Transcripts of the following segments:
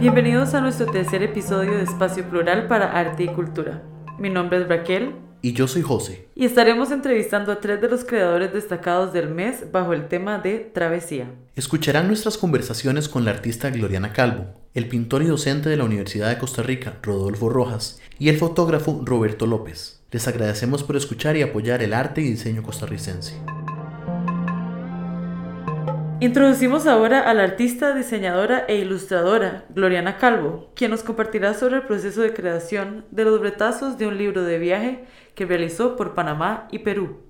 Bienvenidos a nuestro tercer episodio de Espacio Plural para Arte y Cultura. Mi nombre es Raquel. Y yo soy José. Y estaremos entrevistando a tres de los creadores destacados del mes bajo el tema de travesía. Escucharán nuestras conversaciones con la artista Gloriana Calvo, el pintor y docente de la Universidad de Costa Rica, Rodolfo Rojas, y el fotógrafo Roberto López. Les agradecemos por escuchar y apoyar el arte y diseño costarricense. Introducimos ahora a la artista, diseñadora e ilustradora Gloriana Calvo, quien nos compartirá sobre el proceso de creación de los retazos de un libro de viaje que realizó por Panamá y Perú.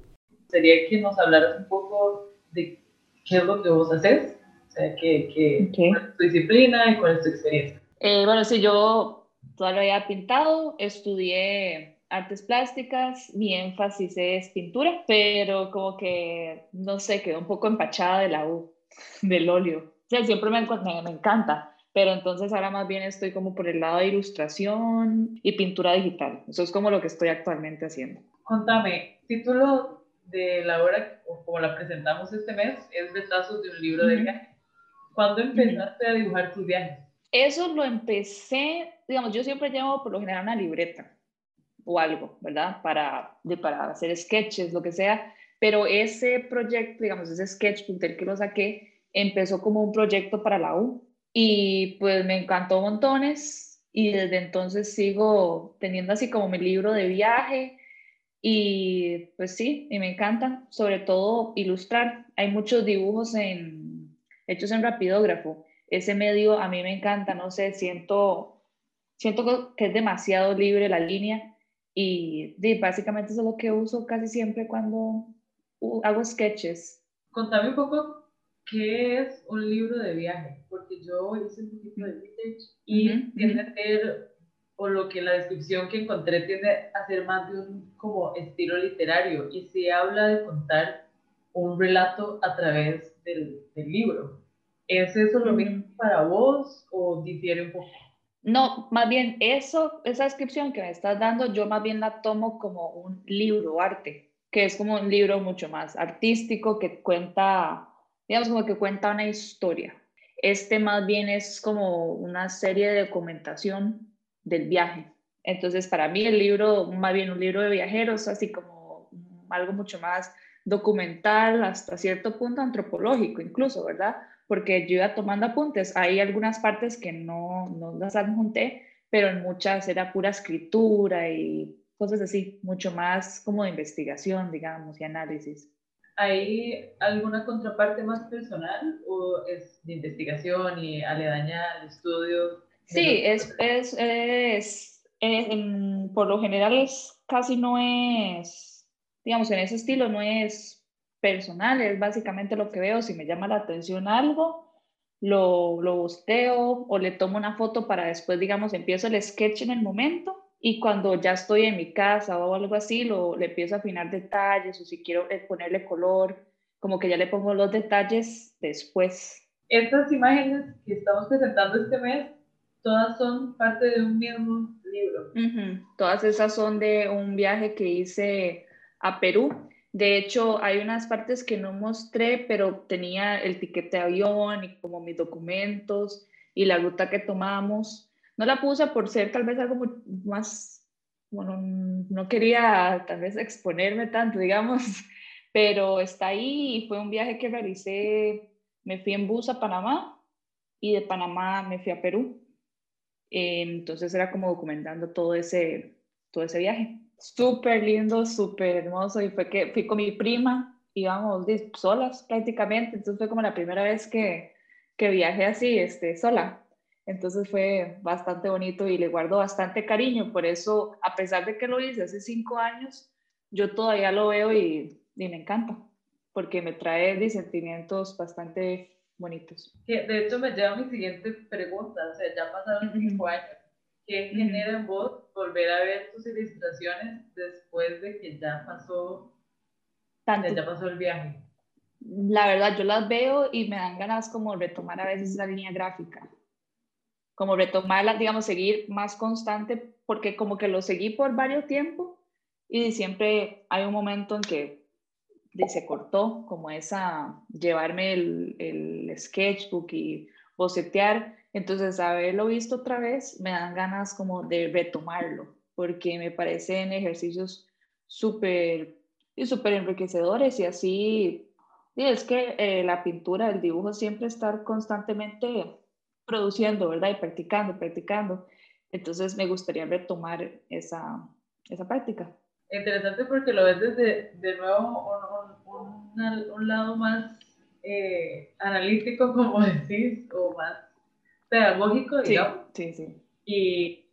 Sería que nos hablaras un poco de qué es lo que vos haces, o sea, qué, cuál es tu disciplina y cuál es tu experiencia. Eh, bueno, sí, yo todavía he pintado, estudié artes plásticas, mi énfasis es pintura, pero como que, no sé, quedó un poco empachada de la U, del óleo. O sea, siempre me, me, me encanta, pero entonces ahora más bien estoy como por el lado de ilustración y pintura digital. Eso es como lo que estoy actualmente haciendo. Contame, título de la obra, como la presentamos este mes, es Retazos de un libro de viaje. ¿Cuándo empezaste a dibujar tus viajes? Eso lo empecé, digamos, yo siempre llevo por lo general una libreta o algo, ¿verdad? Para, de, para hacer sketches, lo que sea. Pero ese proyecto, digamos, ese sketchbook del que lo saqué, empezó como un proyecto para la U y pues me encantó montones y desde entonces sigo teniendo así como mi libro de viaje y pues sí, y me encantan, sobre todo ilustrar. Hay muchos dibujos en, hechos en rapidógrafo. Ese medio a mí me encanta, no sé, siento, siento que es demasiado libre la línea y, básicamente eso es lo que uso casi siempre cuando hago sketches. Contame un poco ¿qué es un libro de viaje? Porque yo hice un poquito de vintage y tiende a ser, o lo que la descripción que encontré tiende a ser más de un como estilo literario y se habla de contar un relato a través del, del libro. ¿Es eso lo mismo para vos o difiere un poco? No, más bien eso, esa descripción que me estás dando, yo más bien la tomo como un libro arte, que es como un libro mucho más artístico que cuenta digamos como que cuenta una historia. Este más bien es como una serie de documentación del viaje. Entonces, para mí el libro, más bien un libro de viajeros, así como algo mucho más documental, hasta cierto punto antropológico incluso, ¿verdad? Porque yo iba tomando apuntes. Hay algunas partes que no, no las adjunté, pero en muchas era pura escritura y cosas así, mucho más como de investigación, digamos, y análisis. ¿Hay alguna contraparte más personal o es de investigación y aledaña al estudio? Sí, es, es, es, por lo general es casi no es, digamos, en ese estilo no es personal, es básicamente lo que veo, si me llama la atención algo, lo, lo bosteo o le tomo una foto para después, digamos, empiezo el sketch en el momento y cuando ya estoy en mi casa o algo así, lo, le empiezo a afinar detalles o si quiero eh, ponerle color, como que ya le pongo los detalles después. Estas imágenes que estamos presentando este mes, todas son parte de un mismo libro. Todas esas son de un viaje que hice a Perú. De hecho, hay unas partes que no mostré, pero tenía el tiquete de avión y como mis documentos y la ruta que tomamos. No la puse por ser tal vez algo más, bueno, no quería tal vez exponerme tanto, digamos, pero está ahí y fue un viaje que realicé, me fui en bus a Panamá y de Panamá me fui a Perú. Entonces era como documentando todo ese, todo ese viaje. Súper lindo, súper hermoso y fue que fui con mi prima, íbamos solas prácticamente, entonces fue como la primera vez que, que viajé así, este, sola. Entonces fue bastante bonito y le guardo bastante cariño. Por eso, a pesar de que lo hice hace cinco años, yo todavía lo veo y, me encanta, porque me trae sentimientos bastante bonitos. de hecho, me lleva a mi siguiente pregunta. O sea, ya pasaron cinco años. ¿Qué genera en vos volver a ver tus ilustraciones después de que ya pasó, ya pasó el viaje? La verdad, yo las veo y me dan ganas como retomar a veces la línea gráfica como retomarla, digamos, seguir más constante, porque como que lo seguí por varios tiempos y siempre hay un momento en que se cortó, como esa, llevarme el, el sketchbook y, bocetear. Entonces, haberlo visto otra vez me dan ganas como de retomarlo, porque me parecen ejercicios súper y súper enriquecedores y así, y es que eh, la pintura, el dibujo siempre estar constantemente produciendo, ¿verdad? Y practicando, practicando. Entonces me gustaría retomar esa, esa práctica. Interesante porque lo ves desde, de nuevo, un, un, un lado más eh, analítico, como decís, o más pedagógico, digamos. Sí, sí, sí. Y,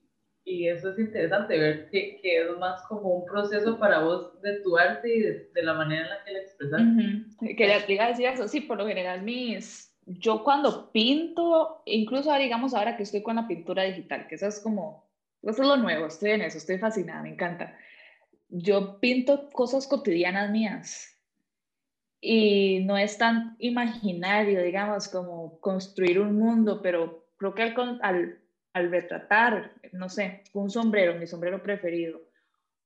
y eso es interesante, ver que, que, es más como un proceso para vos de tu arte y de, de la manera en la que la expresas. Uh -huh. Quería decir eso, sí, por lo general mis... Yo cuando pinto, incluso digamos ahora que estoy con la pintura digital, que eso es como, eso es lo nuevo, estoy en eso, estoy fascinada, me encanta. Yo pinto cosas cotidianas mías, y no es tan imaginario, digamos, como construir un mundo, pero creo que al, al, al, retratar, no sé, un sombrero, mi sombrero preferido,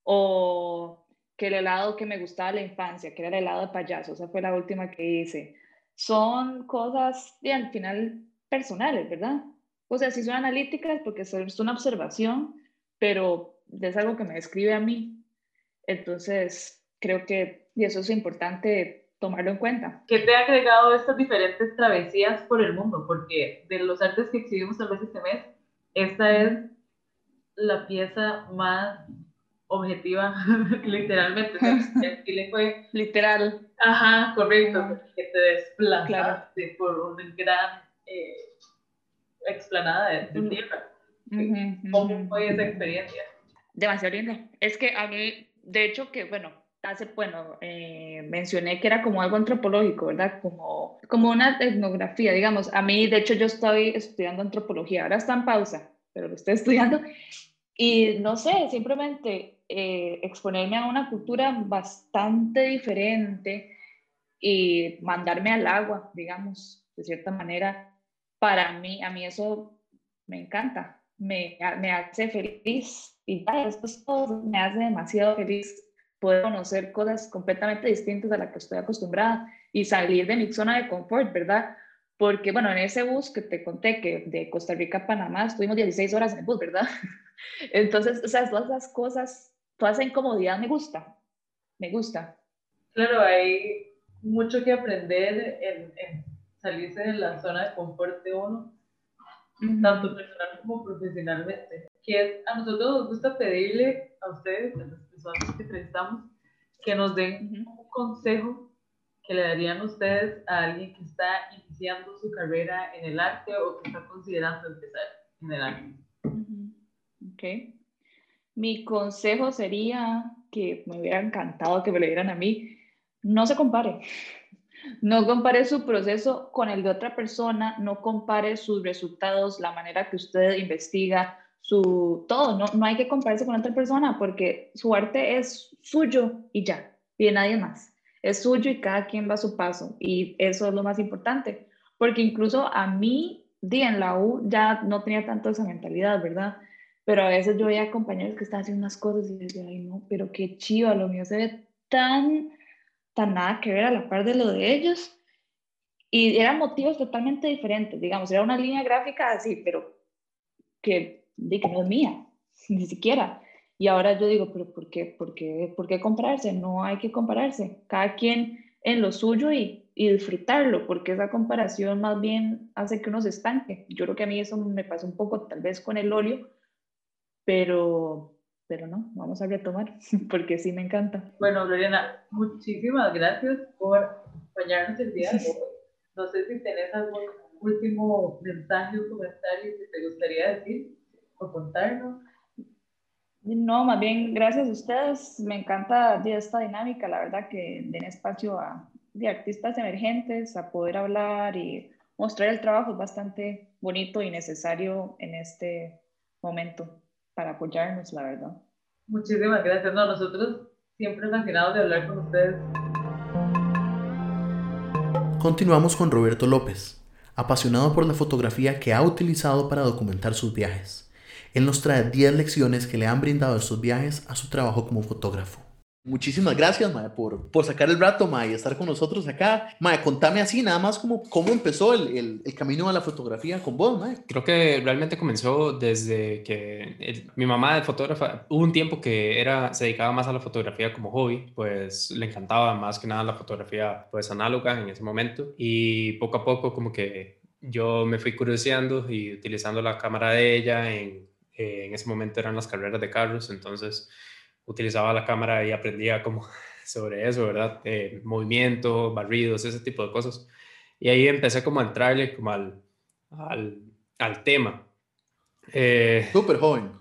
o que el helado que me gustaba de la infancia, que era el helado de payaso, esa fue la última que hice, son cosas, y al final, personales, ¿verdad? O sea, sí son analíticas porque es una observación, pero es algo que me describe a mí. Entonces, creo que, y eso es importante tomarlo en cuenta. ¿Qué te ha agregado estas diferentes travesías por el mundo? Porque de los artes que exhibimos tal vez este mes, esta es la pieza más objetiva, literalmente. El Chile fue... Literal. Ajá, correcto, que te desplazaste claro. por una gran eh, explanada de, de tierra. Uh -huh, ¿Cómo fue esa experiencia? Demasiado linda. Es que a mí, de hecho, que bueno, hace, bueno, eh, mencioné que era como algo antropológico, ¿verdad? Como, como una etnografía, digamos. A mí, de hecho, yo estoy estudiando antropología, ahora está en pausa, pero lo estoy estudiando. Y no sé, simplemente eh, exponerme a una cultura bastante diferente y mandarme al agua, digamos, de cierta manera, para mí, a mí eso me encanta, me, me hace feliz y ya, esto es todo, me hace demasiado feliz poder conocer cosas completamente distintas a las que estoy acostumbrada y salir de mi zona de confort, ¿verdad? Porque, bueno, en ese bus que te conté que de Costa Rica a Panamá estuvimos 16 horas en el bus, ¿verdad? Entonces, o sea, todas las cosas, toda esa incomodidad me gusta, me gusta. Claro, hay mucho que aprender en, en salirse de la zona de confort de uno, uh -huh. tanto personal como profesionalmente. Que a nosotros nos gusta pedirle a ustedes, a las personas que entrevistamos, que nos den uh -huh. un consejo que le darían ustedes a alguien que está iniciando su carrera en el arte o que está considerando empezar en el arte. Uh -huh. Ok. Mi consejo sería que me hubiera encantado que me lo dieran a mí, no se compare. No compare su proceso con el de otra persona, no compare sus resultados, la manera que usted investiga, su todo, no, no hay que compararse con otra persona porque su arte es suyo y ya, y de nadie más. Es suyo y cada quien va a su paso y eso es lo más importante, porque incluso a mí, di, en la U ya no tenía tanto esa mentalidad, ¿verdad? Pero a veces yo veía compañeros que estaban haciendo unas cosas y decía, ay no, pero qué chiva, lo mío se ve tan, tan nada que ver a la par de lo de ellos. Y eran motivos totalmente diferentes, digamos, era una línea gráfica así, pero que, de que no es mía, ni siquiera. Y ahora yo digo, pero ¿por qué, por qué, por qué compararse? No hay que compararse. Cada quien en lo suyo y, y, disfrutarlo, porque esa comparación más bien hace que uno se estanque. Yo creo que a mí eso me pasa un poco tal vez con el óleo, pero, pero no, vamos a retomar, porque sí me encanta. Bueno, Lorena, muchísimas gracias por acompañarnos el día de hoy. No sé si tenés algún último mensaje o comentario que te gustaría decir o contarnos. No, más bien gracias a ustedes. Me encanta esta dinámica, la verdad, que den espacio a de artistas emergentes a poder hablar y mostrar el trabajo es bastante bonito y necesario en este momento para apoyarnos, la verdad. Muchísimas gracias. No, nosotros siempre fascinados de hablar con ustedes. Continuamos con Roberto López, apasionado por la fotografía que ha utilizado para documentar sus viajes. Él nos trae 10 lecciones que le han brindado estos viajes a su trabajo como fotógrafo. Muchísimas gracias, Mae, por, por sacar el rato, Mae, y estar con nosotros acá. Mae, contame así, nada más como cómo empezó el, el, camino a la fotografía con vos, Mae. Creo que realmente comenzó desde que mi mamá de fotógrafa, hubo un tiempo que era, se dedicaba más a la fotografía como hobby, pues le encantaba más que nada la fotografía pues análoga en ese momento y poco a poco como que yo me fui curioseando y utilizando la cámara de ella en, en ese momento eran las carreras de carros, entonces utilizaba la cámara y aprendía como sobre eso, ¿verdad? Eh, movimiento, barridos, ese tipo de cosas. Y ahí empecé como a entrarle como al, al, al tema. Eh, Súper joven.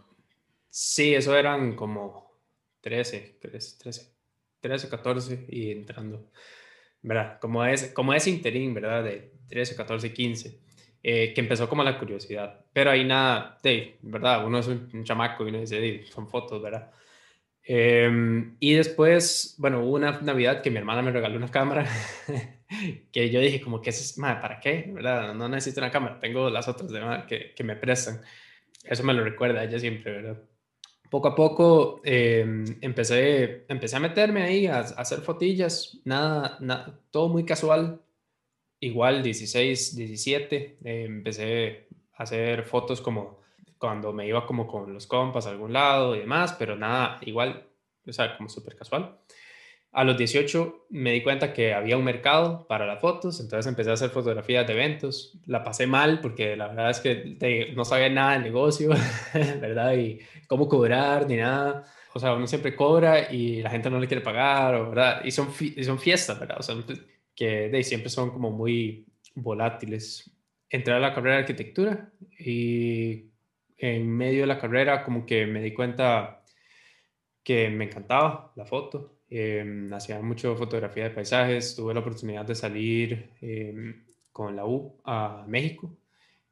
Sí, eso eran como 13, 13, 13, 14 y entrando, ¿verdad? Como ese, como ese interín, ¿verdad? De 13, 14, 15. que empezó como la curiosidad. Pero ahí nada, de, ¿verdad? Uno es un, chamaco y uno dice, son fotos, ¿verdad? Em, y después, bueno, hubo una Navidad que mi hermana me regaló una cámara que yo dije como que es, madre, ¿para qué? ¿verdad? No necesito una cámara, tengo las otras de, que, que, me prestan. Eso me lo recuerda ella siempre, ¿verdad? Poco a poco em, empecé, empecé a meterme ahí, a, hacer fotillas, nada, nada, todo muy casual, igual 16, 17, eh, empecé a hacer fotos como cuando me iba como con los compas a algún lado y demás, pero nada, igual, o sea, como súper casual. A los 18 me di cuenta que había un mercado para las fotos, entonces empecé a hacer fotografías de eventos. La pasé mal porque la verdad es que no sabía nada del negocio, ¿verdad? Y cómo cobrar ni nada. O sea, uno siempre cobra y la gente no le quiere pagar, ¿verdad? Y son, y son fiestas, ¿verdad? O sea, que de, siempre son como muy volátiles. Entré a la carrera de arquitectura y en medio de la carrera como que me di cuenta que me encantaba la foto. Em, hacía mucho fotografía de paisajes, tuve la oportunidad de salir em, con la U a México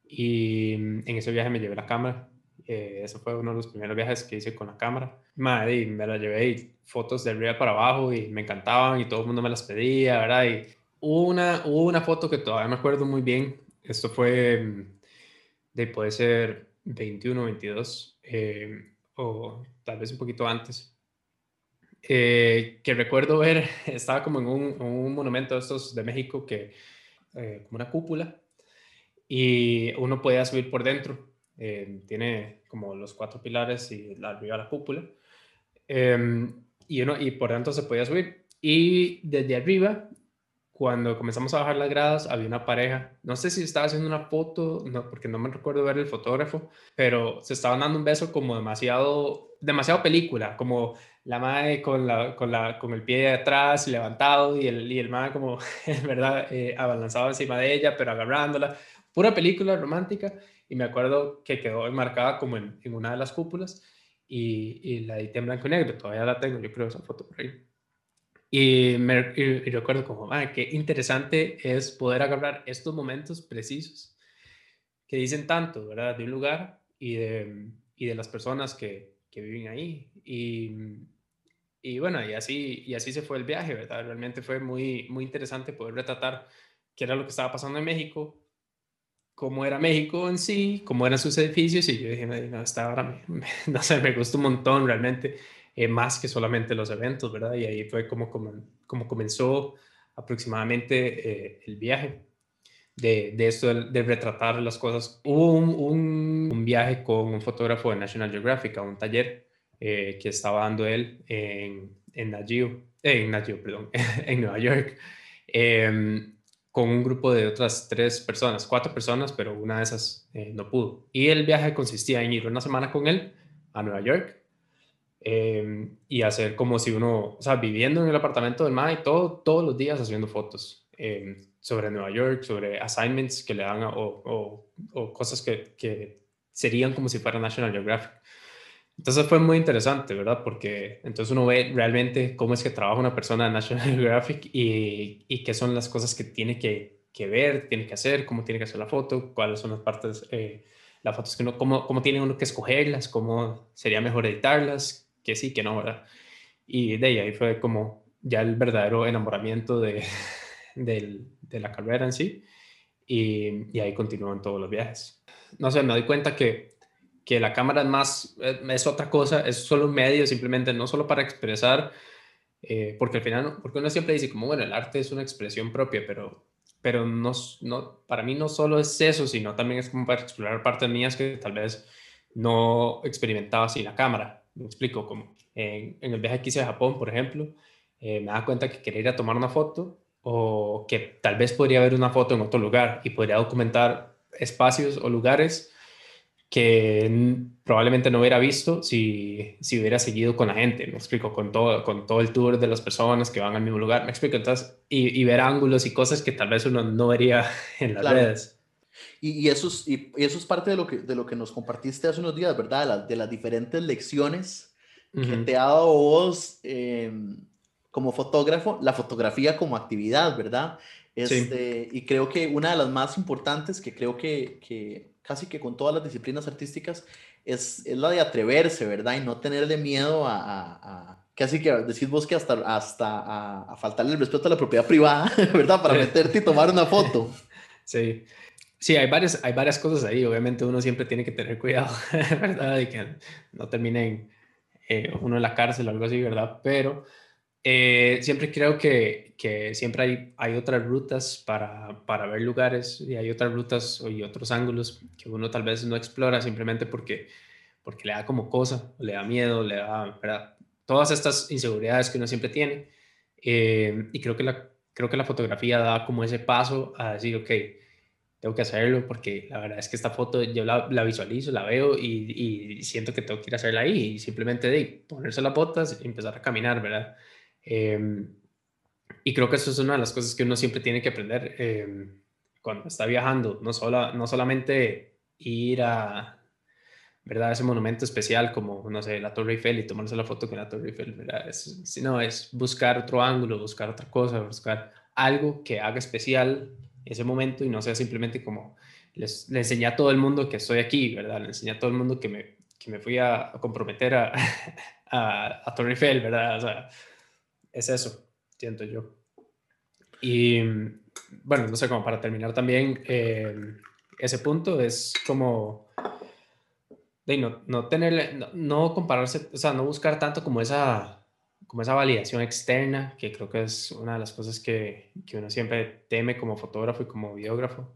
y en ese viaje me llevé la cámara. Eh, eso fue uno de los primeros viajes que hice con la cámara. Madre, me la llevé y fotos de arriba para abajo y me encantaban y todo el mundo me las pedía, ¿verdad? Y una, hubo una foto que todavía me acuerdo muy bien. Esto fue em, de, puede ser 21, 22, eh, o tal vez un poquito antes, eh, que recuerdo ver, estaba como en un, monumento de estos de México, que eh, como una cúpula, y uno podía subir por dentro. tiene como los cuatro pilares y la, arriba la cúpula. y, uno, y por dentro se podía subir. Y desde arriba cuando comenzamos a bajar las gradas, había una pareja, no sé si estaba haciendo una foto, no, porque no me recuerdo ver el fotógrafo, pero se estaban dando un beso como demasiado, demasiado película, como la madre con, la, con, la, con el pie de atrás levantado y el, y el madre como, en verdad, eh, abalanzado encima de ella, pero agarrándola. Pura película romántica y me acuerdo que quedó enmarcada como en, en una de las cúpulas y, y la edité en blanco y negro, todavía la tengo, yo creo esa foto por ahí. Y, me, recuerdo como, ah, qué interesante es poder agarrar estos momentos precisos que dicen tanto, ¿verdad? De un lugar y de, y de las personas que, que viven ahí. Y, y, bueno, y así, y así se fue el viaje, ¿verdad? Realmente fue muy, muy interesante poder retratar qué era lo que estaba pasando en México, cómo era México en sí, cómo eran sus edificios. Y yo dije, no, esta ahora no sé, me gustó un montón realmente. Eh, más que solamente los eventos, ¿verdad? Y ahí fue como, como, comenzó aproximadamente eh, el viaje de, de esto de, retratar las cosas. Hubo un, un, viaje con un fotógrafo de National Geographic a un taller eh, que estaba dando él en, en Nagio, en Nagio, perdón, en Nueva York, em, con un grupo de otras tres personas, cuatro personas, pero una de esas no pudo. Y el viaje consistía en ir una semana con él a Nueva York Em, y hacer como si uno, o sea, viviendo en el apartamento del MAE, todo, todos los días haciendo fotos em, sobre Nueva York, sobre assignments que le dan o, o, cosas que, que, serían como si fuera National Geographic. Entonces fue muy interesante, ¿verdad? Porque entonces uno ve realmente cómo es que trabaja una persona de National Geographic y, y qué son las cosas que tiene que, que, ver, tiene que hacer, cómo tiene que hacer la foto, cuáles son las partes, eh, las fotos que uno, cómo, cómo tiene uno que escogerlas, cómo sería mejor editarlas, que sí, que no, ¿verdad? Y de ahí, fue como ya el verdadero enamoramiento de, de, la carrera en sí. Y, y ahí continúan todos los viajes. No sé, me doy cuenta que, que la cámara es más, es otra cosa, es solo un medio simplemente, no solo para expresar Eh, porque al final, porque uno siempre dice como, bueno, el arte es una expresión propia, pero, pero no, no, para mí no solo es eso, sino también es como para explorar partes mías que tal vez no experimentaba sin la cámara. Me explico, como en, el viaje que hice a Japón, por ejemplo, eh, me da cuenta que quería ir a tomar una foto o que tal vez podría haber una foto en otro lugar y podría documentar espacios o lugares que probablemente no hubiera visto si, si hubiera seguido con la gente, me explico, con todo, con todo el tour de las personas que van al mismo lugar, me explico, entonces, y, ver ángulos y cosas que tal vez uno no vería en las redes. Y, y, eso es, y, eso es parte de lo, que, de lo que nos compartiste hace unos días, ¿verdad? De, las diferentes lecciones que te ha dado vos em, como fotógrafo, la fotografía como actividad, ¿verdad? Este, Y creo que una de las más importantes, que creo que, que casi que con todas las disciplinas artísticas, es, es la de atreverse, ¿verdad? Y no tenerle miedo a, a, casi que decís vos que hasta, hasta a, a, faltarle el respeto a la propiedad privada, ¿verdad? Para meterte y tomar una foto. Sí. Sí, hay varias, hay varias cosas ahí. Obviamente uno siempre tiene que tener cuidado, ¿verdad? De que no termine eh, uno en la cárcel o algo así, ¿verdad? Pero eh, siempre creo que, que siempre hay, hay otras rutas para, para, ver lugares y hay otras rutas y otros ángulos que uno tal vez no explora simplemente porque, porque le da como cosa, le da miedo, le da, ¿verdad? Todas estas inseguridades que uno siempre tiene. Eh, y creo que, la, creo que la fotografía da como ese paso a decir, ok, tengo que hacerlo porque la verdad es que esta foto yo la, la visualizo, la veo y, y, siento que tengo que ir a hacerla ahí y simplemente de ponerse las botas y empezar a caminar, ¿verdad? Em, y creo que eso es una de las cosas que uno siempre tiene que aprender em, cuando está viajando, no, solo, no solamente ir a, ¿verdad? Ese monumento especial como, no sé, la Torre Eiffel y tomarse la foto con la Torre Eiffel, ¿verdad? sino es buscar otro ángulo, buscar otra cosa, buscar algo que haga especial ese momento y no sea simplemente como les, le enseñé a todo el mundo que estoy aquí, ¿verdad? Le enseñé a todo el mundo que me, que me fui a, comprometer a, a, a Torre Eiffel, ¿verdad? O sea, es eso, siento yo. Y bueno, no sé, como para terminar también, eh, ese punto es como de no, no tener, no, compararse, o sea, no buscar tanto como esa, como esa validación externa, que creo que es una de las cosas que, que uno siempre teme como fotógrafo y como videógrafo.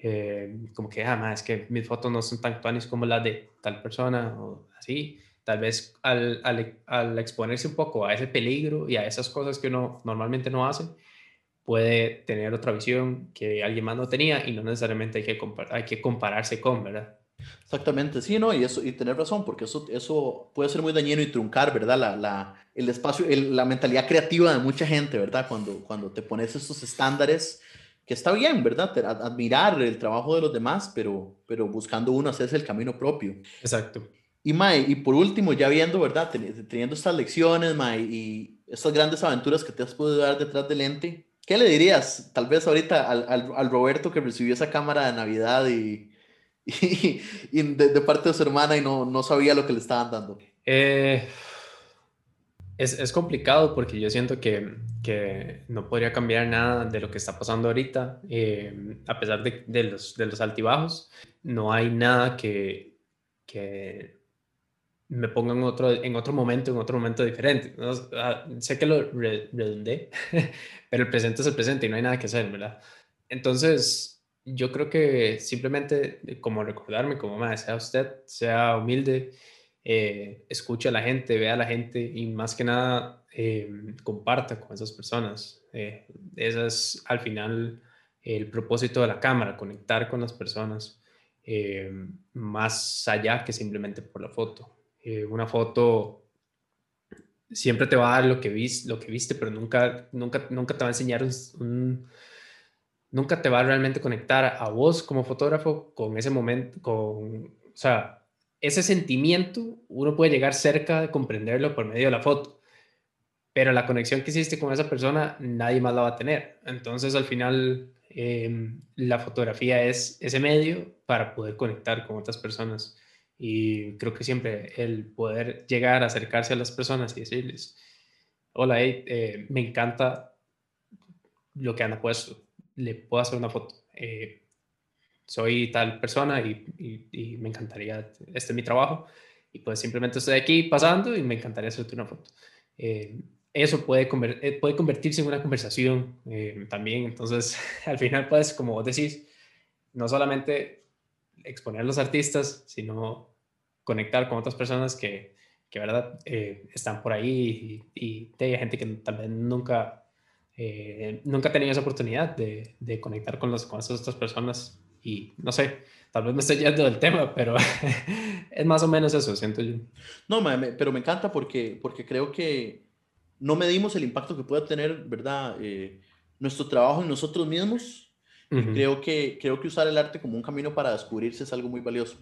Eh, como que, ah, es que mis fotos no son tan actuales como las de tal persona o así tal vez al, al, exponerse un poco a ese peligro y a esas cosas que uno normalmente no hace, puede tener otra visión que alguien más no tenía y no necesariamente hay que, hay que compararse con, ¿verdad? Exactamente, sí, ¿no? Y, eso, y tener razón, porque eso, eso puede ser muy dañino y truncar, ¿verdad? La, la el espacio, la mentalidad creativa de mucha gente, ¿verdad? Cuando, cuando te pones estos estándares, que está bien, ¿verdad? Admirar el trabajo de los demás, pero, pero buscando uno hacerse el camino propio. Exacto. Y, Mae, y por último, ya viendo, ¿verdad? Teniendo estas lecciones, Mae, y estas grandes aventuras que te has podido dar detrás del lente, ¿qué le dirías tal vez ahorita al, al, Roberto que recibió esa cámara de Navidad y, y, de, parte de su hermana y no, no sabía lo que le estaban dando? Eh, es, es, complicado porque yo siento que, que, no podría cambiar nada de lo que está pasando ahorita, eh, a pesar de, de, los, de los altibajos. No hay nada que, que me pongo en otro, en otro momento, en otro momento diferente. Ah, sé que lo redundé, pero el presente es el presente y no hay nada que hacer, ¿verdad? Entonces, yo creo que simplemente como recordarme, como más, sea usted, sea humilde, eh, escuche a la gente, vea a la gente y más que nada eh, comparta con esas personas. Eh, ese es al final el propósito de la cámara, conectar con las personas eh, más allá que simplemente por la foto. Eh, una foto siempre te va a dar lo que, viste, lo que viste, pero nunca, nunca, nunca te va a enseñar un, nunca te va a realmente conectar a vos como fotógrafo con ese momento, con, o sea, ese sentimiento, uno puede llegar cerca de comprenderlo por medio de la foto, pero la conexión que hiciste con esa persona, nadie más la va a tener. Entonces, al final, em, la fotografía es ese medio para poder conectar con otras personas. Y creo que siempre el poder llegar, a acercarse a las personas y decirles, hola, eh, me encanta lo que anda puesto, le puedo hacer una foto. Eh, soy tal persona y, y, me encantaría, este es mi trabajo, y pues simplemente estoy aquí pasando y me encantaría hacerte una foto. Eh, eso puede, eh, puede convertirse en una conversación eh, también. Entonces, al final puedes, como vos decís, no solamente exponer a los artistas, sino conectar con otras personas que, que ¿verdad? Eh, están por ahí y, y, hay gente que también nunca, nunca ha tenido esa oportunidad de, de conectar con, los, con esas otras personas. Y no sé, tal vez me estoy yendo del tema, pero es más o menos eso, siento yo. No, pero me encanta porque, porque creo que no medimos el impacto que puede tener, ¿verdad? Eh, nuestro trabajo en nosotros mismos. creo, que, creo que usar el arte como un camino para descubrirse es algo muy valioso.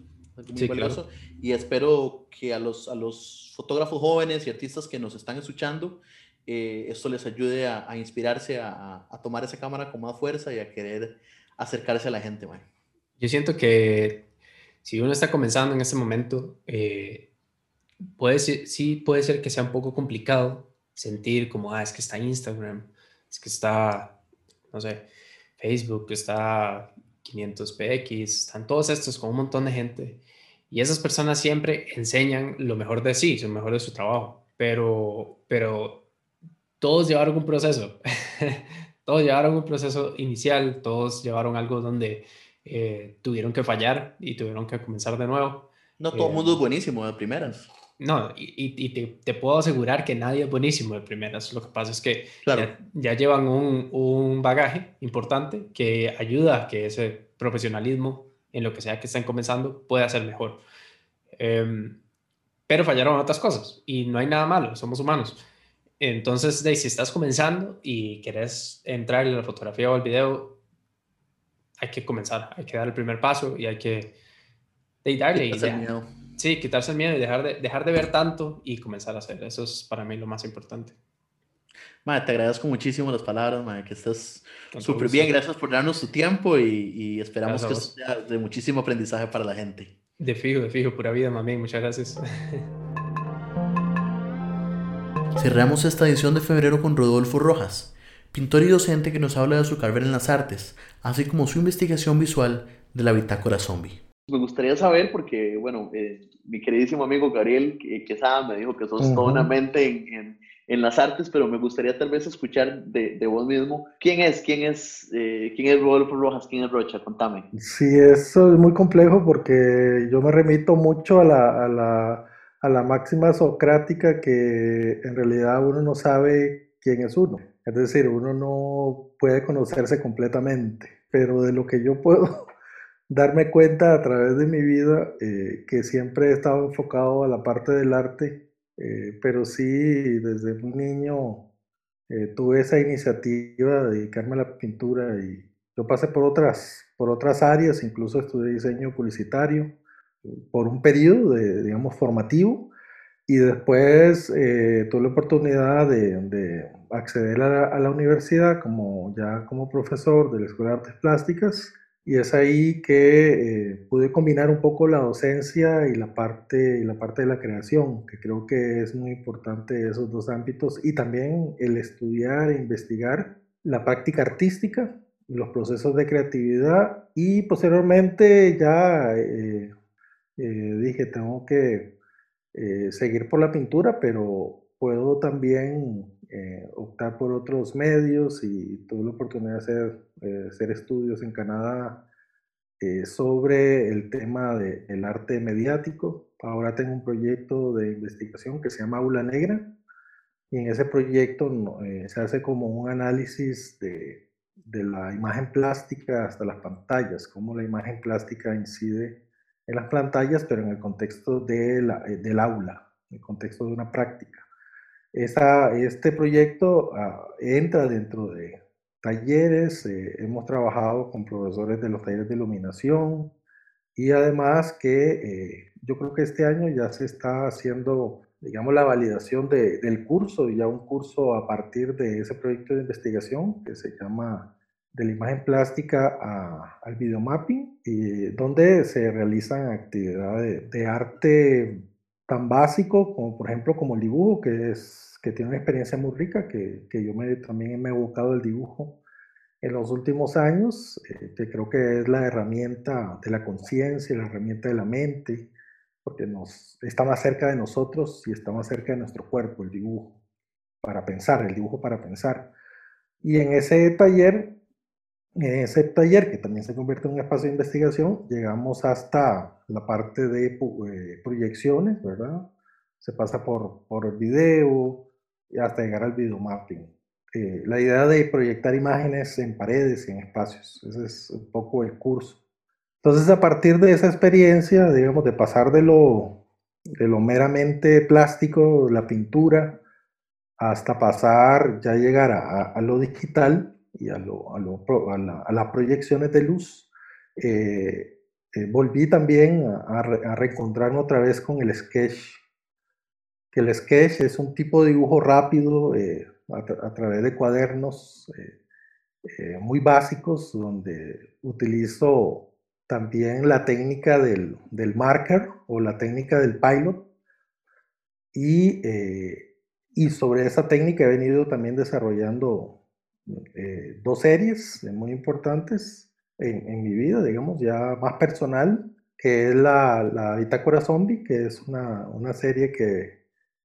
muy valioso. Y espero que a los, a los fotógrafos jóvenes y artistas que nos están escuchando, eh, esto les ayude a, inspirarse, a, tomar esa cámara con más fuerza y a querer acercarse a la gente. Man. Yo siento que si uno está comenzando en este momento, eh, puede sí puede ser que sea un poco complicado sentir como, ah, es que está Instagram, es que está, no sé, Facebook, está 500px, están todos estos con un montón de gente. Y esas personas siempre enseñan lo mejor de sí, lo mejor de su trabajo, pero, pero todos llevaron un proceso, todos llevaron un proceso inicial, todos llevaron algo donde eh, tuvieron que fallar y tuvieron que comenzar de nuevo. No todo el mundo es buenísimo de primeras. No, y, te, puedo asegurar que nadie es buenísimo de primeras. Lo que pasa es que ya, llevan un, bagaje importante que ayuda a que ese profesionalismo en lo que sea que estén comenzando pueda ser mejor. Em, pero fallaron otras cosas y no hay nada malo, somos humanos. Entonces, si estás comenzando y querés entrar en la fotografía o el video, hay que comenzar, hay que dar el primer paso y hay que darle. Y Sí, quitarse el miedo y dejar de, dejar de ver tanto y comenzar a hacer. Eso es para mí lo más importante. Madre, te agradezco muchísimo las palabras, madre, que estás súper bien. Gracias por darnos tu tiempo y, y esperamos que sea de muchísimo aprendizaje para la gente. De fijo, de fijo, pura vida, mami. Muchas gracias. Cerramos esta edición de febrero con Rodolfo Rojas, pintor y docente que nos habla de su carrera en las artes, así como su investigación visual de la bitácora zombie. Me gustaría saber, porque, bueno, eh, mi queridísimo amigo Gabriel Quesada me dijo que sos toda una mente en, en, las artes, pero me gustaría tal vez escuchar de, de vos mismo. ¿Quién es? ¿Quién es, eh, ¿Quién es Rodolfo Rojas? ¿Quién es Rocha? Contame. Sí, eso es muy complejo porque yo me remito mucho a la, a la, a la máxima socrática que en realidad uno no sabe quién es uno. Es decir, uno no puede conocerse completamente, pero de lo que yo puedo darme cuenta a través de mi vida eh, que siempre he estado enfocado a la parte del arte, eh, pero sí desde muy niño eh, tuve esa iniciativa de dedicarme a la pintura y yo pasé por otras, por otras áreas, incluso estudié diseño publicitario por un periodo, de, digamos, formativo. Y después tuve la oportunidad de, de acceder a la, a la, universidad como ya como profesor de la Escuela de Artes Plásticas y es ahí que eh, pude combinar un poco la docencia y la, parte, y la parte de la creación, que creo que es muy importante esos dos ámbitos, y también el estudiar e investigar la práctica artística, los procesos de creatividad, y posteriormente ya eh, eh, dije, tengo que seguir por la pintura, pero puedo también eh, optar por otros medios y tuve la oportunidad de hacer, eh, hacer estudios en Canadá eh, sobre el tema del arte mediático. Ahora tengo un proyecto de investigación que se llama Aula Negra y en ese proyecto se hace como un análisis de, de la imagen plástica hasta las pantallas, cómo la imagen plástica incide en las pantallas, pero en el contexto de la, del aula, en el contexto de una práctica. Este proyecto ah, entra dentro de talleres, eh, hemos trabajado con profesores de los talleres de iluminación y además que eh, yo creo que este año ya se está haciendo, digamos, la validación del curso, ya un curso a partir de ese proyecto de investigación que se llama de la imagen plástica al videomapping, y donde se realizan actividades de arte tan básico como por ejemplo como el dibujo, que es que tiene una experiencia muy rica, que, que yo me, también me he evocado el dibujo en los últimos años, eh, que creo que es la herramienta de la conciencia, la herramienta de la mente, porque nos, está más cerca de nosotros y está más cerca de nuestro cuerpo, el dibujo. para pensar, el dibujo para pensar. Y en ese taller, en ese taller que también se convierte en un espacio de investigación, llegamos hasta la parte de eh, proyecciones, ¿verdad? Se pasa por, por el video y hasta llegar al video mapping. Eh, la idea de proyectar imágenes en paredes en espacios, ese es un poco el curso. Entonces, a partir de esa experiencia, digamos, de pasar de lo, de lo meramente plástico, la pintura, hasta pasar, ya llegar a, lo digital y a, lo, a, lo, a, las proyecciones de luz, eh, eh, volví también a, reencontrarme otra vez con el sketch. Que el sketch es un tipo de dibujo rápido eh, a, través de cuadernos muy básicos, donde utilizo también la técnica del, del marker o la técnica del pilot y y sobre esa técnica he venido también desarrollando eh, dos series muy importantes en, mi vida, digamos, ya más personal, que es la, la Bitácora Zombie, que es una, una serie que,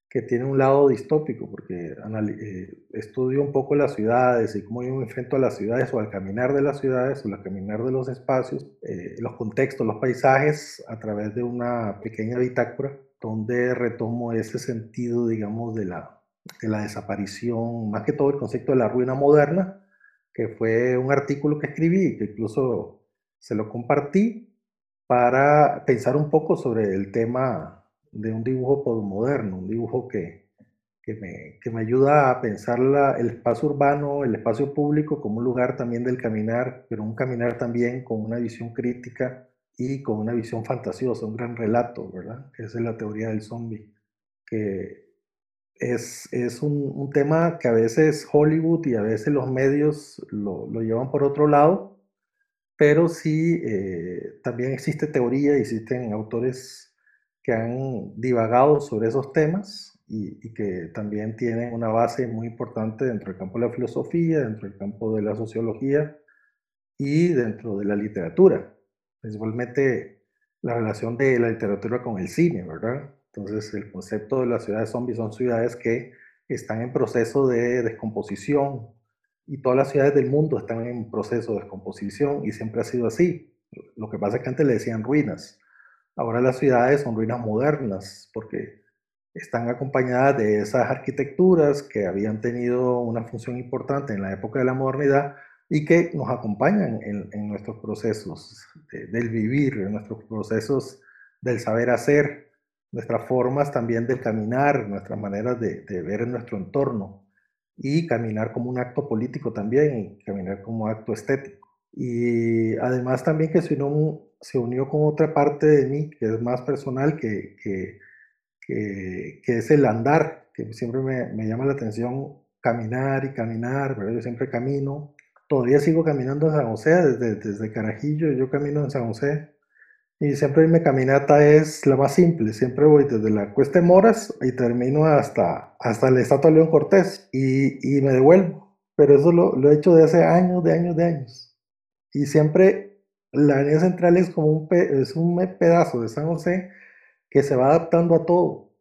que, tiene un lado distópico, porque eh, estudio un poco las ciudades y cómo yo me enfrento a las ciudades o al caminar de las ciudades o al caminar de los espacios, eh, los contextos, los paisajes, a través de una pequeña bitácora, donde retomo ese sentido, digamos, de la, de la desaparición, más que todo el concepto de la ruina moderna, que fue un artículo que escribí, que incluso se lo compartí para pensar un poco sobre el tema de un dibujo postmoderno, un dibujo que, que, me, que me ayuda a pensar la, el espacio urbano, el espacio público como un lugar también del caminar, pero un caminar también con una visión crítica y con una visión fantasiosa, un gran relato, ¿verdad? Esa es la teoría del zombie, que es, es un, un, tema que a veces Hollywood y a veces los medios lo, lo llevan por otro lado, pero sí eh, también existe teoría, existen autores que han divagado sobre esos temas y, y, que también tienen una base muy importante dentro del campo de la filosofía, dentro del campo de la sociología y dentro de la literatura, principalmente la relación de la literatura con el cine, ¿verdad? Entonces, el concepto de las ciudades zombies son ciudades que están en proceso de descomposición y todas las ciudades del mundo están en proceso de descomposición y siempre ha sido así. Lo que pasa es que antes le decían ruinas. Ahora las ciudades son ruinas modernas porque están acompañadas de esas arquitecturas que habían tenido una función importante en la época de la modernidad y que nos acompañan en, nuestros procesos del vivir, en nuestros procesos del saber hacer, nuestras formas también de caminar, nuestras maneras de, ver en nuestro entorno y caminar como un acto político también y caminar como acto estético. Y además también que se unió, se unió con otra parte de mí que es más personal, que, que, que, es el andar, que siempre me, me, llama la atención caminar y caminar, pero yo siempre camino. Todavía sigo caminando en San José, desde, desde Carajillo yo camino en San José y siempre mi caminata es la más simple, siempre voy desde la Cuesta de Moras y termino hasta, hasta la Estatua de León Cortés y, y me devuelvo. Pero eso lo, lo, he hecho de hace años, de años, de años. Y siempre la avenida central es como un, es un pedazo de San José que se va adaptando a todo.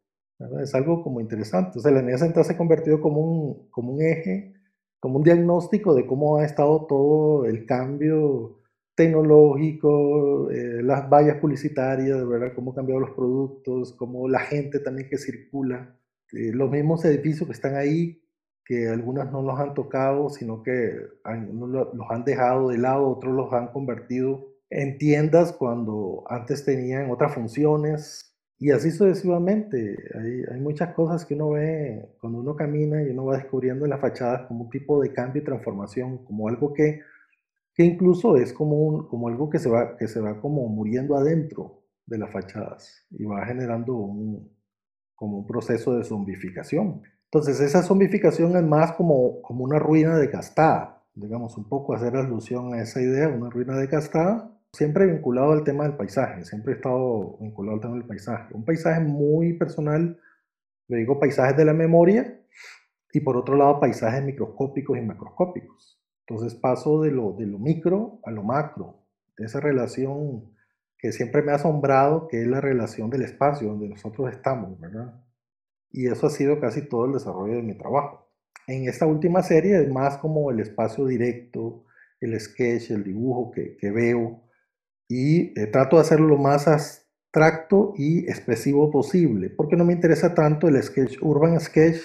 Es algo como interesante. O sea, la avenida central se ha convertido como un, como un eje, como un diagnóstico de cómo ha estado todo el cambio tecnológico, eh, las vallas publicitarias, verdad, cómo han cambiado los productos, cómo la gente también que circula, eh, los mismos edificios que están ahí, que algunos no los han tocado, sino que los han dejado de lado, otros los han convertido en tiendas cuando antes tenían otras funciones, y así sucesivamente. Hay, hay, muchas cosas que uno ve cuando uno camina y uno va descubriendo en las fachadas como un tipo de cambio y transformación, como algo que que incluso es como, un, como algo que se, va, que se va como muriendo adentro de las fachadas y va generando un, como un proceso de zombificación. Entonces esa zombificación es más como, como una ruina desgastada, digamos, un poco hacer alusión a esa idea, una ruina desgastada, siempre vinculado al tema del paisaje, siempre he estado vinculado al tema del paisaje. Un paisaje muy personal, le digo paisajes de la memoria, y por otro lado paisajes microscópicos y macroscópicos. Entonces paso de lo, de lo micro a lo macro, de esa relación que siempre me ha asombrado, que es la relación del espacio donde nosotros estamos, ¿verdad? Y eso ha sido casi todo el desarrollo de mi trabajo. En esta última serie es más como el espacio directo, el sketch, el dibujo que, veo y eh, trato de hacerlo lo más abstracto y expresivo posible, porque no me interesa tanto el sketch, urban sketch,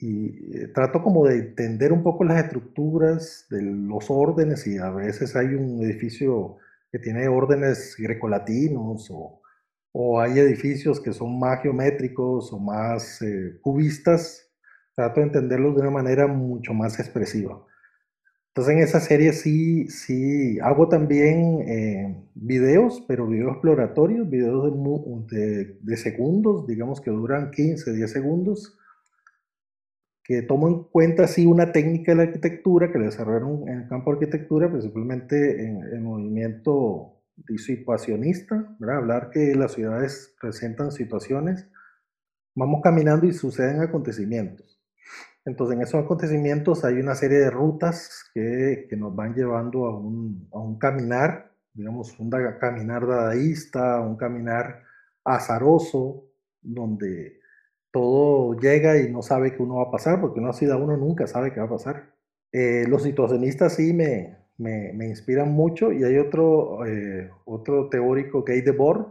y eh, trato como de entender un poco las estructuras de los órdenes y a veces hay un edificio que tiene órdenes grecolatinos o, o hay edificios que son más geométricos o más eh, cubistas, trato de entenderlos de una manera mucho más expresiva. Entonces en esa serie sí, sí hago también eh, videos, pero videos exploratorios, videos de, de, de, digamos que duran 15, 10 segundos, que tomo en cuenta sí una técnica de la arquitectura que desarrollaron en el campo de arquitectura, principalmente en el movimiento situacionista, ¿verdad? hablar que las ciudades presentan situaciones, vamos caminando y suceden acontecimientos. Entonces, en esos acontecimientos hay una serie de rutas que, que nos van llevando a un, a un, caminar, digamos, un caminar dadaísta, un caminar azaroso, donde todo llega y no sabe qué uno va a pasar, porque una ciudad uno nunca sabe qué va a pasar. Eh, los situacionistas sí me, me, me, inspiran mucho y hay otro, eh, otro teórico, Gay Debord,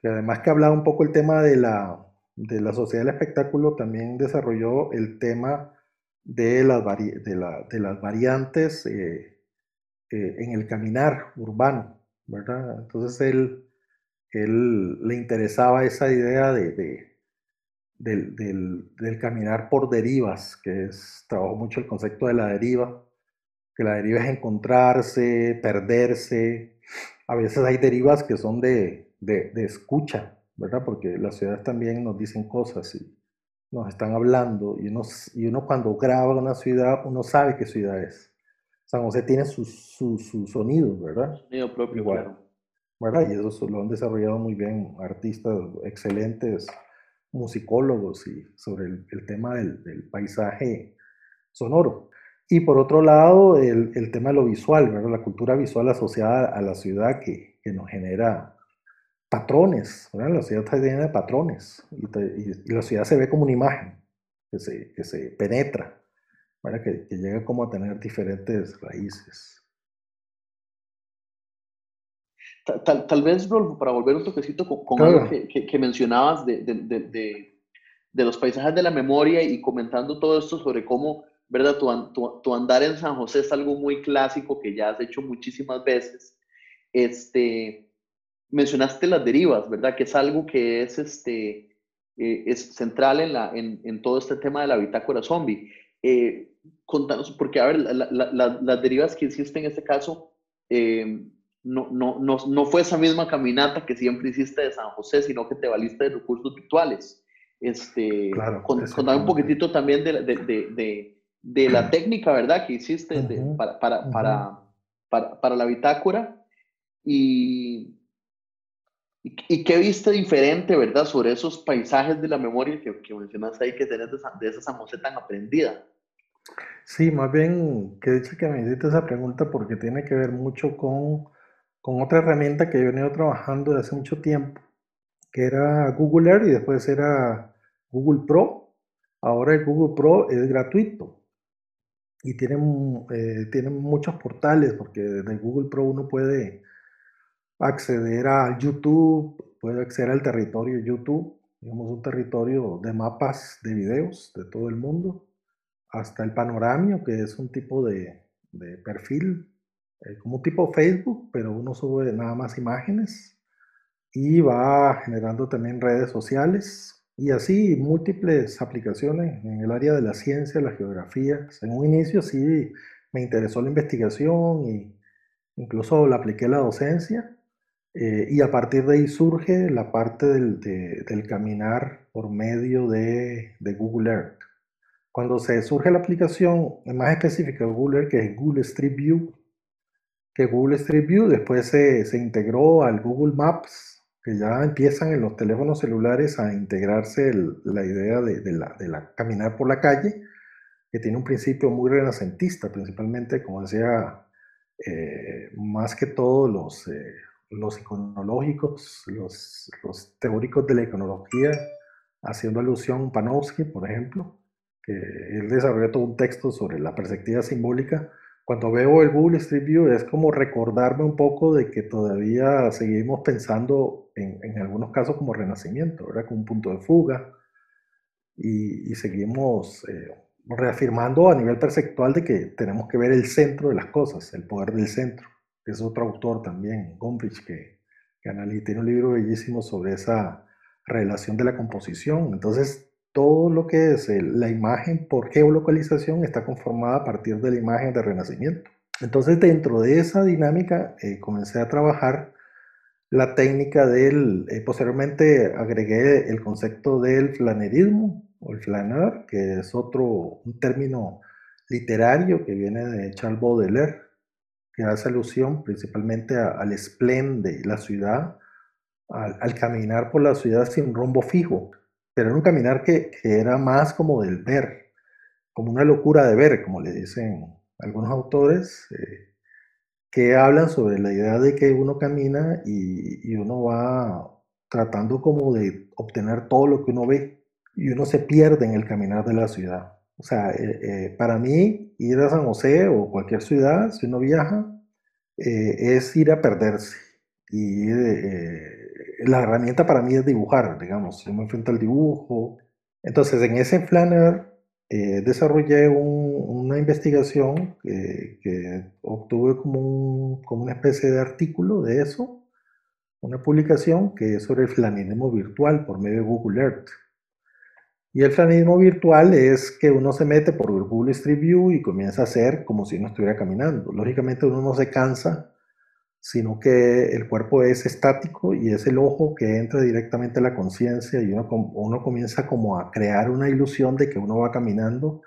que además que hablaba un poco el tema de la, de la sociedad del espectáculo también desarrolló el tema de las, de, la, de las variantes eh, eh, en el caminar urbano, ¿verdad? Entonces él, él le interesaba esa idea de, de del, del, del, caminar por derivas, que es, trabajó mucho el concepto de la deriva, que la deriva es encontrarse, perderse, a veces hay derivas que son de, de, de escucha, ¿verdad? Porque las ciudades también nos dicen cosas y nos están hablando y uno, y uno cuando graba una ciudad, uno sabe qué ciudad es. San José tiene sus su, su sonidos, ¿verdad? Sonido propio, Igual, ¿verdad? Y eso lo han desarrollado muy bien artistas excelentes, musicólogos y sobre el, tema del, paisaje sonoro. Y por otro lado, el, tema de lo visual. La cultura visual asociada a la ciudad que, que nos genera patrones, ¿verdad? la ciudad está llena de patrones y, y, la ciudad se ve como una imagen que se, que se penetra, ¿verdad? Que, que, llega como a tener diferentes raíces. Tal, tal, vez, Rolfo, para volver un toquecito con, con claro. algo que, que, mencionabas de, de, de, de, los paisajes de la memoria y comentando todo esto sobre cómo, ¿verdad? Tu, tu, tu andar en San José es algo muy clásico que ya has hecho muchísimas veces. Este, mencionaste las derivas, ¿verdad? Que es algo que es, este, eh, es central en, la, en, en, todo este tema de la bitácora zombie. Eh, contanos, porque a ver, la, la, las derivas que hiciste en este caso, eh, no, no, no, no, fue esa misma caminata que siempre hiciste de San José, sino que te valiste de recursos virtuales. Este, claro, con, contar un poquitito también de, de, de, de, la técnica, ¿verdad? Que hiciste uh -huh. para, para, uh -huh. para, para, para la bitácora. Y, ¿Y, qué viste diferente, verdad, sobre esos paisajes de la memoria que, que mencionaste ahí que tenés de, de esa San José tan aprendida? Sí, más bien, que dicho que me hiciste esa pregunta porque tiene que ver mucho con, con otra herramienta que yo he venido trabajando desde hace mucho tiempo, que era Google Earth y después era Google Pro. Ahora el Google Pro es gratuito y tienen, eh, tienen muchos portales porque desde Google Pro uno puede acceder a YouTube, puede acceder al territorio YouTube, digamos un territorio de mapas de videos de todo el mundo, hasta el panoramio, que es un tipo de, de perfil, eh, como tipo Facebook, pero uno sube nada más imágenes y va generando también redes sociales y así múltiples aplicaciones en el área de la ciencia, la geografía. En un inicio sí me interesó la investigación y incluso la apliqué a la docencia eh, y a partir de ahí surge la parte del, de, del caminar por medio de, de, Google Earth. Cuando se surge la aplicación más específica de Google Earth, que es Google Street View, que Google Street View después se, se integró al Google Maps, que ya empiezan en los teléfonos celulares a integrarse la idea de, de, la, de la caminar por la calle, que tiene un principio muy renacentista, principalmente, como decía, eh, más que todo los... Eh, los iconológicos, los, los, teóricos de la iconología, haciendo alusión a Panofsky, por ejemplo, que él desarrolla todo un texto sobre la perspectiva simbólica, cuando veo el Google Street View es como recordarme un poco de que todavía seguimos pensando en, en algunos casos como renacimiento, ¿verdad? Como un punto de fuga, y, seguimos eh, reafirmando a nivel perceptual de que tenemos que ver el centro de las cosas, el poder del centro. Es otro autor también, Gombrich, que, que analiza, tiene un libro bellísimo sobre esa relación de la composición. Entonces, todo lo que es la imagen por geolocalización está conformada a partir de la imagen de renacimiento. Entonces, dentro de esa dinámica, eh, comencé a trabajar la técnica del, eh, posteriormente agregué el concepto del flanerismo, o el flaneur, que es otro, un término literario que viene de Charles Baudelaire, que hace alusión principalmente al esplén de la ciudad, al, caminar por la ciudad sin rumbo fijo, pero era un caminar que, era más como del ver, como una locura de ver, como le dicen algunos autores, eh, que hablan sobre la idea de que uno camina y, y uno va tratando como de obtener todo lo que uno ve y uno se pierde en el caminar de la ciudad. O sea, eh, eh, para mí ir a San José o cualquier ciudad, si uno viaja, eh, es ir a perderse. Y la herramienta para mí es dibujar, digamos, yo me enfrento al dibujo. Entonces, en ese planner desarrollé una investigación que obtuve como una especie de artículo de eso, una publicación que es sobre el flanismo virtual por medio de Google Earth. Y el flanismo virtual es que uno se mete por Google Street View y comienza a hacer como si uno estuviera caminando. Lógicamente uno no se cansa, sino que el cuerpo es estático y es el ojo que entra directamente a la conciencia y uno, uno comienza como a crear una ilusión de que uno va caminando.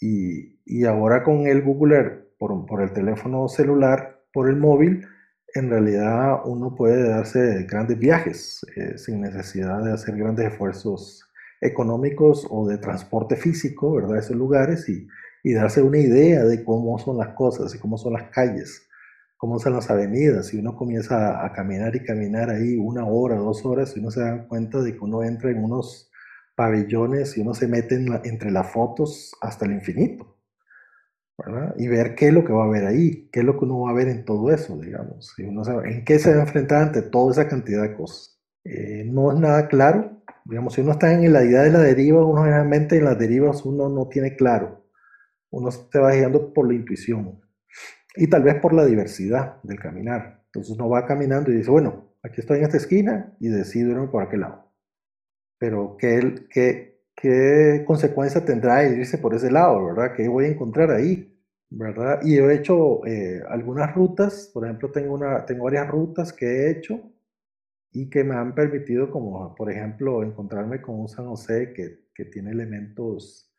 Y, y ahora con el Google Earth, por, por el teléfono celular, por el móvil, en realidad uno puede darse grandes viajes eh, sin necesidad de hacer grandes esfuerzos económicos o de transporte físico, ¿verdad? Esos lugares y, y darse una idea de cómo son las cosas y cómo son las calles, cómo son las avenidas. Si uno comienza a, caminar y caminar ahí una hora, dos horas, uno se da cuenta de que uno entra en unos pabellones y uno se mete entre las fotos hasta el infinito. ¿verdad? Y ver qué es lo que va a ver ahí, qué es lo que uno va a ver en todo eso, digamos. Y uno sabe, en qué se va a enfrentar ante toda esa cantidad de cosas. Eh, no es nada claro, Digamos, si uno está en la idea de la deriva, uno generalmente en las derivas uno no tiene claro. Uno se va guiando por la intuición y tal vez por la diversidad del caminar. Entonces uno va caminando y dice, bueno, aquí estoy en esta esquina y decido irme por aquel lado. Pero ¿qué, qué, qué consecuencia tendrá irse por ese lado, verdad? ¿Qué voy a encontrar ahí? ¿verdad? Y he hecho eh, algunas rutas, por ejemplo, tengo, una, tengo varias rutas que he hecho y que me han permitido, como por ejemplo, encontrarme con un San José que, que tiene elementos,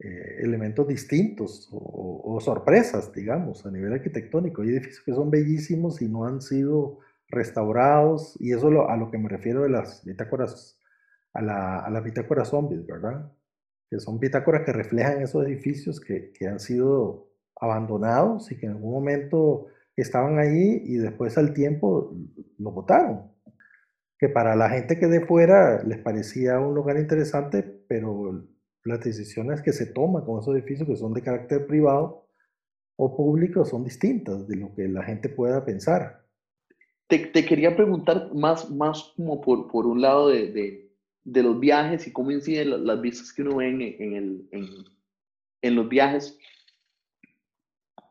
eh, elementos distintos o, sorpresas, digamos, a nivel arquitectónico. Hay edificios que son bellísimos y no han sido restaurados, y eso lo, a lo que me refiero de las bitácoras, a, la, a zombies, ¿verdad? Que son bitácoras que reflejan esos edificios que, que han sido abandonados y que en algún momento estaban ahí y después al tiempo lo botaron que para la gente que de fuera les parecía un lugar interesante, pero las decisiones que se toman con esos edificios que son de carácter privado o público son distintas de lo que la gente pueda pensar. Te, te quería preguntar más, más como por, por un lado de, de, de, los viajes y cómo inciden las vistas que uno ve en, en, el, en, en los viajes.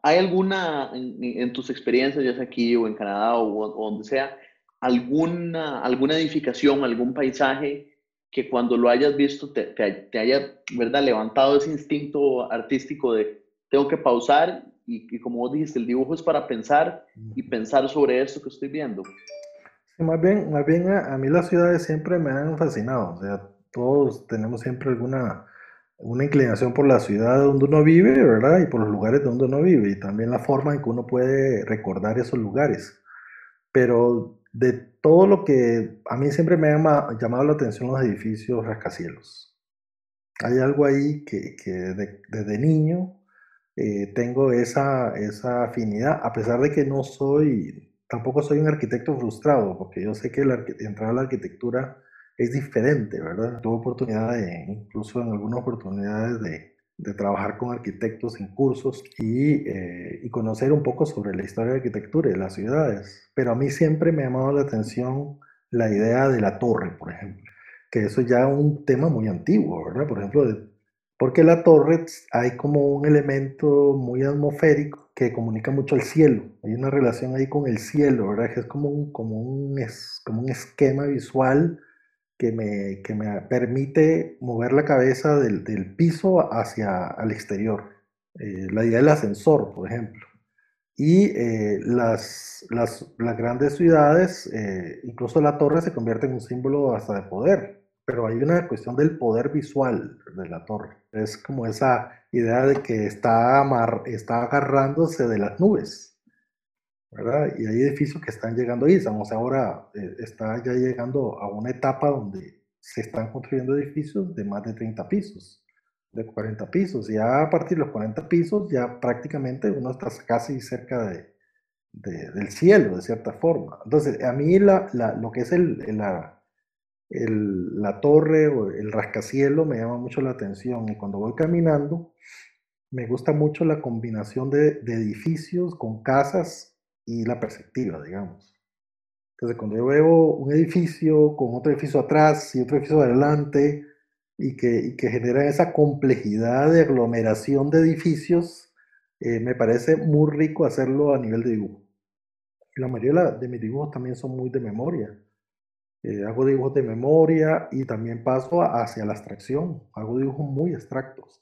¿Hay alguna, en, en, tus experiencias, ya sea aquí o en Canadá o, o donde sea, alguna, alguna edificación, algún paisaje que cuando lo hayas visto te, te, haya ¿verdad? levantado ese instinto artístico de tengo que pausar y, como vos dijiste, el dibujo es para pensar y pensar sobre esto que estoy viendo. más bien, más bien a, mí las ciudades siempre me han fascinado, o sea, todos tenemos siempre alguna una inclinación por la ciudad donde uno vive, ¿verdad? Y por los lugares donde uno vive, y también la forma en que uno puede recordar esos lugares. Pero de todo lo que a mí siempre me ha llamado la atención los edificios rascacielos. Hay algo ahí que, desde niño eh, tengo esa, esa afinidad, a pesar de que no soy, tampoco soy un arquitecto frustrado, porque yo sé que entrar a la arquitectura es diferente, ¿verdad? Tuve oportunidad de, incluso en algunas oportunidades de, de trabajar con arquitectos en cursos y, eh, y, conocer un poco sobre la historia de arquitectura de las ciudades. Pero a mí siempre me ha llamado la atención la idea de la torre, por ejemplo, que eso ya es un tema muy antiguo, ¿verdad? Por ejemplo, porque la torre hay como un elemento muy atmosférico que comunica mucho al cielo. Hay una relación ahí con el cielo, ¿verdad? Que es como como un, es, como un esquema visual que me, que me permite mover la cabeza del, del piso hacia el exterior. Eh, la idea del ascensor, por ejemplo. Y eh, las, las, las, grandes ciudades, eh, incluso la torre se convierte en un símbolo hasta de poder, pero hay una cuestión del poder visual de la torre. Es como esa idea de que está, amar, está agarrándose de las nubes. ¿Verdad? Y hay edificios que están llegando ahí. José ahora eh, está ya llegando a una etapa donde se están construyendo edificios de más de 30 pisos, de 40 pisos. Y ya a partir de los 40 pisos ya prácticamente uno está casi cerca de, de, del cielo, de cierta forma. Entonces, a mí la, la, lo que es el, la, el, la torre o el rascacielo me llama mucho la atención. Y cuando voy caminando, me gusta mucho la combinación de, de edificios con casas y la perspectiva, digamos. Entonces, cuando yo veo un edificio con otro edificio atrás y otro edificio adelante y que, y que generan esa complejidad de aglomeración de edificios, eh, me parece muy rico hacerlo a nivel de dibujo. Y la mayoría de mis dibujos también son muy de memoria. Eh, hago dibujos de memoria y también paso hacia la abstracción. Hago dibujos muy abstractos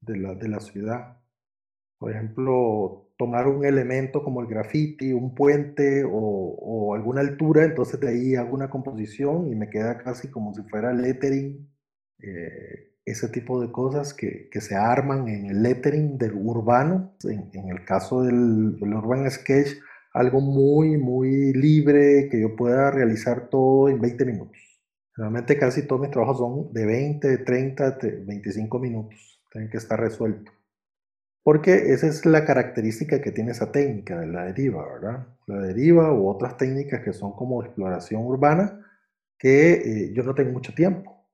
de la, de la ciudad. Por ejemplo, tomar un elemento como el graffiti, un puente o, alguna altura, entonces de ahí hago una composición y me queda casi como si fuera lettering, eh, ese tipo de cosas que, que, se arman en el lettering del urbano, en, en el caso del, del, urban sketch, algo muy, muy libre, que yo pueda realizar todo en 20 minutos. Realmente casi todos mis trabajos son de 20, 30, 25 minutos, tienen que estar resueltos. Porque esa es la característica que tiene esa técnica de la deriva, ¿verdad? La deriva u otras técnicas que son como exploración urbana, que eh, yo no tengo mucho tiempo.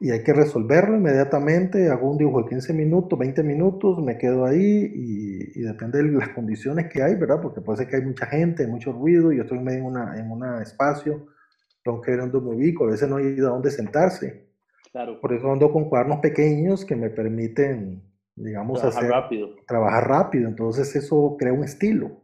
Y hay que resolverlo inmediatamente, hago un dibujo de 15 minutos, 20 minutos, me quedo ahí y, depende de las condiciones que hay, ¿verdad? Porque puede ser que hay mucha gente, mucho ruido, y yo estoy en medio en un espacio, tengo que ver dónde me ubico, a veces no hay a dónde sentarse. Claro. Por eso ando con cuadernos pequeños que me permiten digamos, trabajar rápido. Trabajar rápido, entonces eso crea un estilo,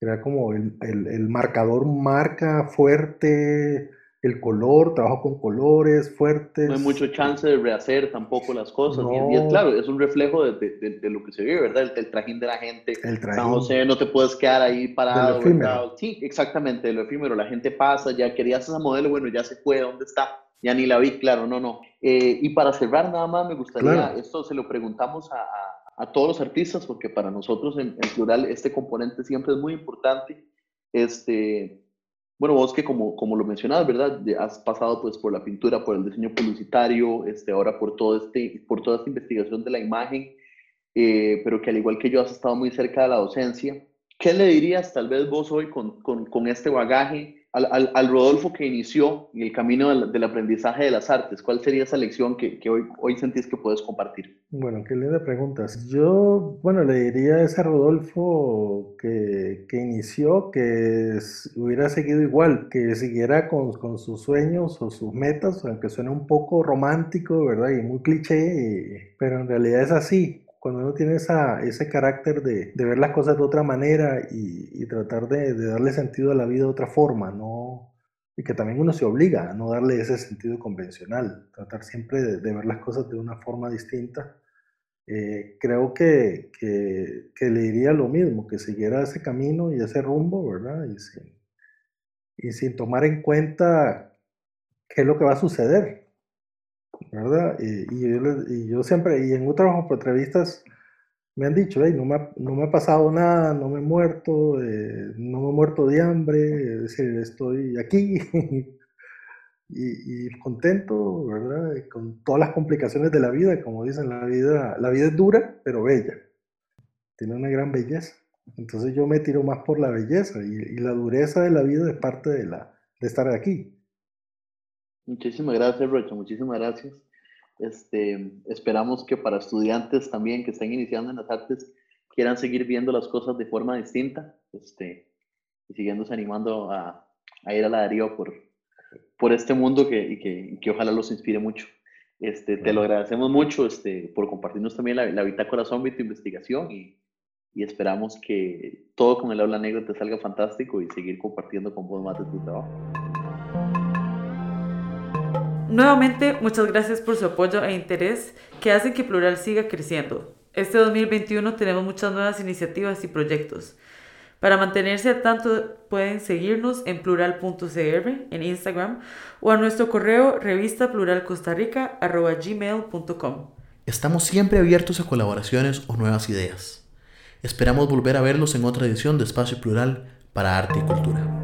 crea como el, el, el, marcador marca fuerte, el color, trabajo con colores fuertes. No hay mucho chance de rehacer tampoco las cosas, y, es, claro, es un reflejo de, de, de, lo que se vive, ¿verdad? El, trajín de la gente. El trajín. San José, no te puedes quedar ahí parado. Sí, exactamente, lo efímero, la gente pasa, ya querías esa modelo, bueno, ya se fue, ¿dónde está? Ya ni la vi, claro, no, no. Eh, y para cerrar nada más, me gustaría, esto se lo preguntamos a, a, todos los artistas, porque para nosotros en, plural este componente siempre es muy importante. Este, bueno, vos que como, como lo mencionabas, ¿verdad? Has pasado pues por la pintura, por el diseño publicitario, este, ahora por, todo este, por toda esta investigación de la imagen, eh, pero que al igual que yo has estado muy cerca de la docencia. ¿Qué le dirías tal vez vos hoy con, con, con este bagaje al, al, Rodolfo que inició el camino del, del, aprendizaje de las artes? ¿Cuál sería esa lección que, que, hoy, hoy sentís que puedes compartir? Bueno, qué linda preguntas. Yo, bueno, le diría a ese Rodolfo que, que inició que hubiera seguido igual, que siguiera con, con, sus sueños o sus metas, aunque suene un poco romántico, ¿verdad? Y muy cliché, pero en realidad es así cuando uno tiene ese carácter de, ver las cosas de otra manera y, tratar de, darle sentido a la vida de otra forma, ¿no? y que también uno se obliga a no darle ese sentido convencional, tratar siempre de, ver las cosas de una forma distinta, eh, creo que, le diría lo mismo, que siguiera ese camino y ese rumbo, ¿verdad? Y sin, y sin tomar en cuenta qué es lo que va a suceder, ¿verdad? Y, y, yo, y, yo, siempre, y en otras entrevistas me han dicho, hey, no, me ha, no me ha pasado nada, no me he muerto, eh, no me he muerto de hambre, es decir, estoy aquí y, y, contento, ¿verdad? con todas las complicaciones de la vida, como dicen, la vida, la vida es dura, pero bella, tiene una gran belleza. Entonces yo me tiro más por la belleza y, y la dureza de la vida es parte de, la, de estar aquí. Muchísimas gracias, Rocha, muchísimas gracias. Este, esperamos que para estudiantes también que estén iniciando en las artes quieran seguir viendo las cosas de forma distinta este, y siguiéndose animando a, a ir a la Darío por, por este mundo que, y que, que, ojalá los inspire mucho. Este, te lo agradecemos mucho este, por compartirnos también la, la bitácora zombie, tu investigación y, y, esperamos que todo con el aula negra te salga fantástico y seguir compartiendo con vos más de tu trabajo. Nuevamente, muchas gracias por su apoyo e interés que hacen que Plural siga creciendo. Este 2021 tenemos muchas nuevas iniciativas y proyectos. Para mantenerse al tanto pueden seguirnos en plural.cr en Instagram o a nuestro correo revista. Estamos siempre abiertos a colaboraciones o nuevas ideas. Esperamos volver a verlos en otra edición de Espacio Plural para Arte y Cultura.